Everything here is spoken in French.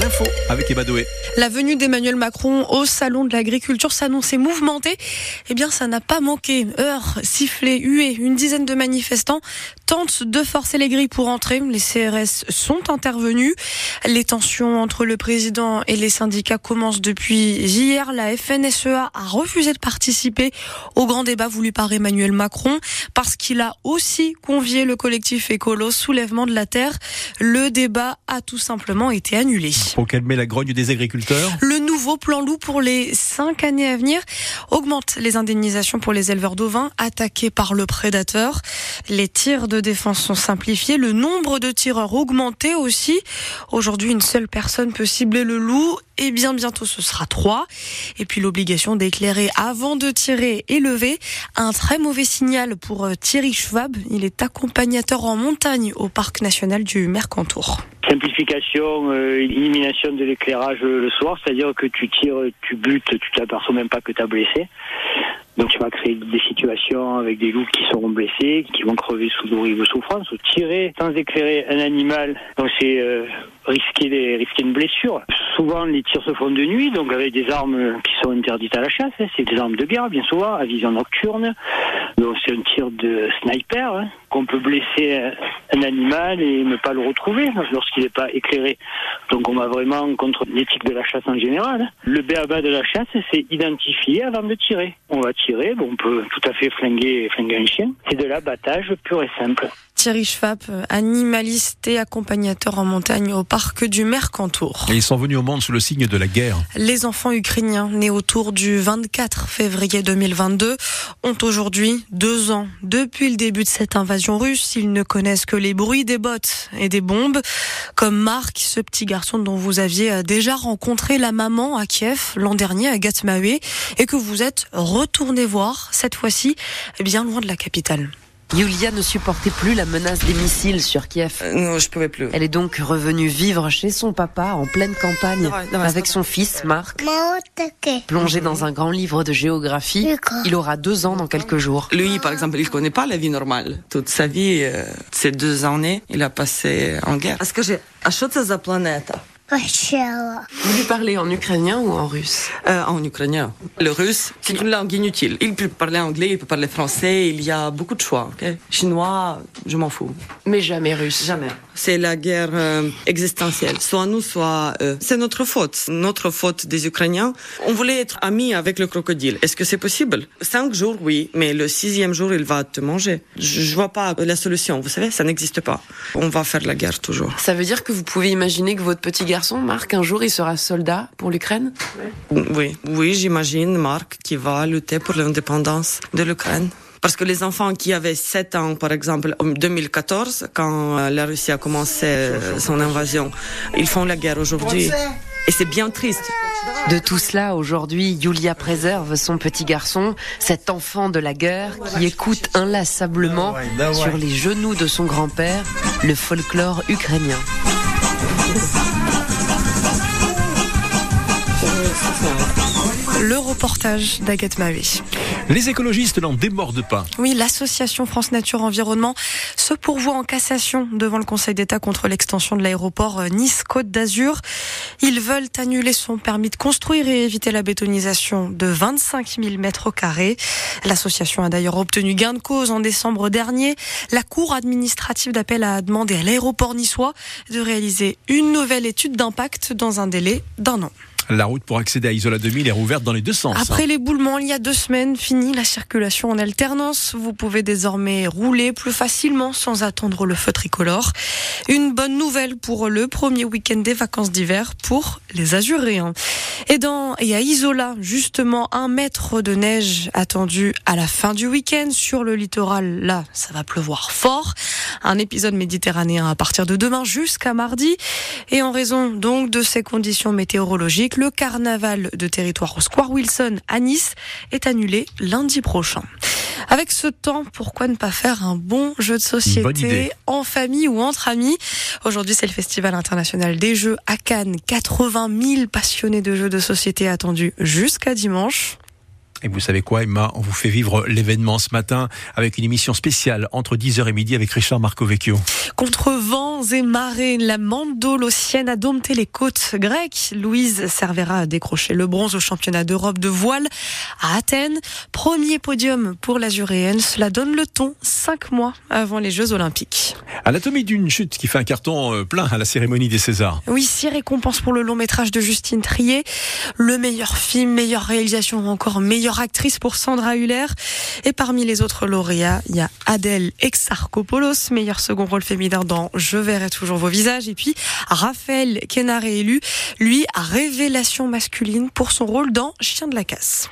L'info avec Ebadoé. La venue d'Emmanuel Macron au salon de l'agriculture s'annonçait mouvementée. Eh bien, ça n'a pas manqué. Heures, sifflets, huées, une dizaine de manifestants tentent de forcer les grilles pour entrer. Les CRS sont intervenus. Les tensions entre le président et les syndicats commencent depuis hier. La FNSEA a refusé de participer au grand débat voulu par Emmanuel Macron parce qu'il a aussi convié le collectif écolo Soulèvement de la Terre. Le débat a tout simplement été annulé. Pour calmer la grogne des agriculteurs Le nouveau plan loup pour les cinq années à venir augmente les indemnisations pour les éleveurs d'ovins attaqués par le prédateur. Les tirs de défense sont simplifiés, le nombre de tireurs augmenté aussi. Aujourd'hui, une seule personne peut cibler le loup et bien bientôt ce sera trois. Et puis l'obligation d'éclairer avant de tirer et lever. Un très mauvais signal pour euh, Thierry Schwab. Il est accompagnateur en montagne au parc national du Mercantour. Simplification, euh, élimination de l'éclairage le soir, c'est-à-dire que tu tires, tu butes, tu t'aperçois même pas que tu as blessé. Donc tu vas créer des situations avec des loups qui seront blessés, qui vont crever sous d'horribles souffrances. Tirer sans éclairer un animal, c'est euh, risquer, des, risquer une blessure. Souvent les tirs se font de nuit, donc avec des armes qui sont interdites à la chasse. hein. C'est des armes de guerre bien souvent, à vision nocturne. Donc c'est un tir de sniper hein, qu'on peut blesser un- animal et ne pas le retrouver lorsqu'il n'est pas éclairé. Donc on va vraiment contre l'éthique de la chasse en général. Le béaba de la chasse, c'est identifier avant de tirer. On va tirer, on peut tout à fait flinguer, flinguer un chien. C'est de l'abattage pur et simple. Thierry Schwab, animaliste et accompagnateur en montagne au parc du Mercantour. Et ils sont venus au monde sous le signe de la guerre. Les enfants ukrainiens nés autour du 24 février 2022 ont aujourd'hui deux ans. Depuis le début de cette invasion russe, ils ne connaissent que les bruits des bottes et des bombes. Comme Marc, ce petit garçon dont vous aviez déjà rencontré la maman à Kiev l'an dernier à Gatmawe et que vous êtes retourné voir cette fois-ci bien loin de la capitale. Yulia ne supportait plus la menace des missiles sur Kiev. Euh, non, je pouvais plus. Elle est donc revenue vivre chez son papa en pleine campagne avec son fils Marc. Plongé dans un grand livre de géographie, il aura deux ans dans quelques jours. Lui, par exemple, il ne connaît pas la vie normale. Toute sa vie, euh, ces deux années, il a passé en guerre. Est-ce que j'ai planète vous lui parlez en ukrainien ou en russe? Euh, en ukrainien. Le russe, c'est une langue inutile. Il peut parler anglais, il peut parler français, il y a beaucoup de choix. Chinois, je m'en fous. Mais jamais russe. Jamais. C'est la guerre euh, existentielle. Soit nous, soit eux. C'est notre faute. Notre faute des Ukrainiens. On voulait être amis avec le crocodile. Est-ce que c'est possible? Cinq jours, oui. Mais le sixième jour, il va te manger. Je, je vois pas la solution. Vous savez, ça n'existe pas. On va faire la guerre toujours. Ça veut dire que vous pouvez imaginer que votre petit garçon, Marc, un jour, il sera soldat pour l'Ukraine Oui, oui, j'imagine Marc qui va lutter pour l'indépendance de l'Ukraine. Parce que les enfants qui avaient 7 ans, par exemple, en 2014, quand euh, la Russie a commencé euh, son invasion, ils font la guerre aujourd'hui. Et c'est bien triste. De tout cela, aujourd'hui, Yulia préserve son petit garçon, cet enfant de la guerre qui écoute inlassablement sur les genoux de son grand-père le folklore ukrainien. Reportage d'Agathe Mavé. Les écologistes n'en démordent pas. Oui, l'association France Nature Environnement se pourvoit en cassation devant le Conseil d'État contre l'extension de l'aéroport euh, Nice-Côte d'Azur. Ils veulent annuler son permis de construire et éviter la bétonisation de 25 000 mètres au carré. L'association a d'ailleurs obtenu gain de cause en décembre dernier. La Cour administrative d'appel a demandé à l'aéroport niçois de réaliser une nouvelle étude d'impact dans un délai d'un an. La route pour accéder à Isola 2000 est rouverte dans les deux sens. Après l'éboulement, il y a deux semaines, fini la circulation en alternance. Vous pouvez désormais rouler plus facilement sans attendre le feu tricolore. Une bonne nouvelle pour le premier week-end des vacances d'hiver pour les Azuréens. Et, dans, et à Isola, justement, un mètre de neige attendu à la fin du week-end sur le littoral. Là, ça va pleuvoir fort. Un épisode méditerranéen à partir de demain jusqu'à mardi. Et en raison donc de ces conditions météorologiques, le carnaval de territoire au Square Wilson à Nice est annulé lundi prochain. Avec ce temps, pourquoi ne pas faire un bon jeu de société en famille ou entre amis? Aujourd'hui, c'est le Festival international des jeux à Cannes. 80 000 passionnés de jeux de société attendus jusqu'à dimanche. Et vous savez quoi, Emma? On vous fait vivre l'événement ce matin avec une émission spéciale entre 10h et midi avec Richard Marcovecchio. Contre vents et marées, la mandolocienne a dompté les côtes grecques. Louise Cervera a décroché le bronze au championnat d'Europe de voile à Athènes. Premier podium pour l'azuréenne. Cela donne le ton cinq mois avant les Jeux Olympiques. Anatomie d'une chute qui fait un carton euh, plein à la cérémonie des Césars. Oui, six récompenses pour le long métrage de Justine Trier. Le meilleur film, meilleure réalisation ou encore actrice pour Sandra Huller. Et parmi les autres lauréats, il y a Adèle Exarchopoulos, meilleur second rôle féminin dans Je verrai toujours vos visages. Et puis Raphaël Kénard est lui, à révélation masculine pour son rôle dans Chien de la casse.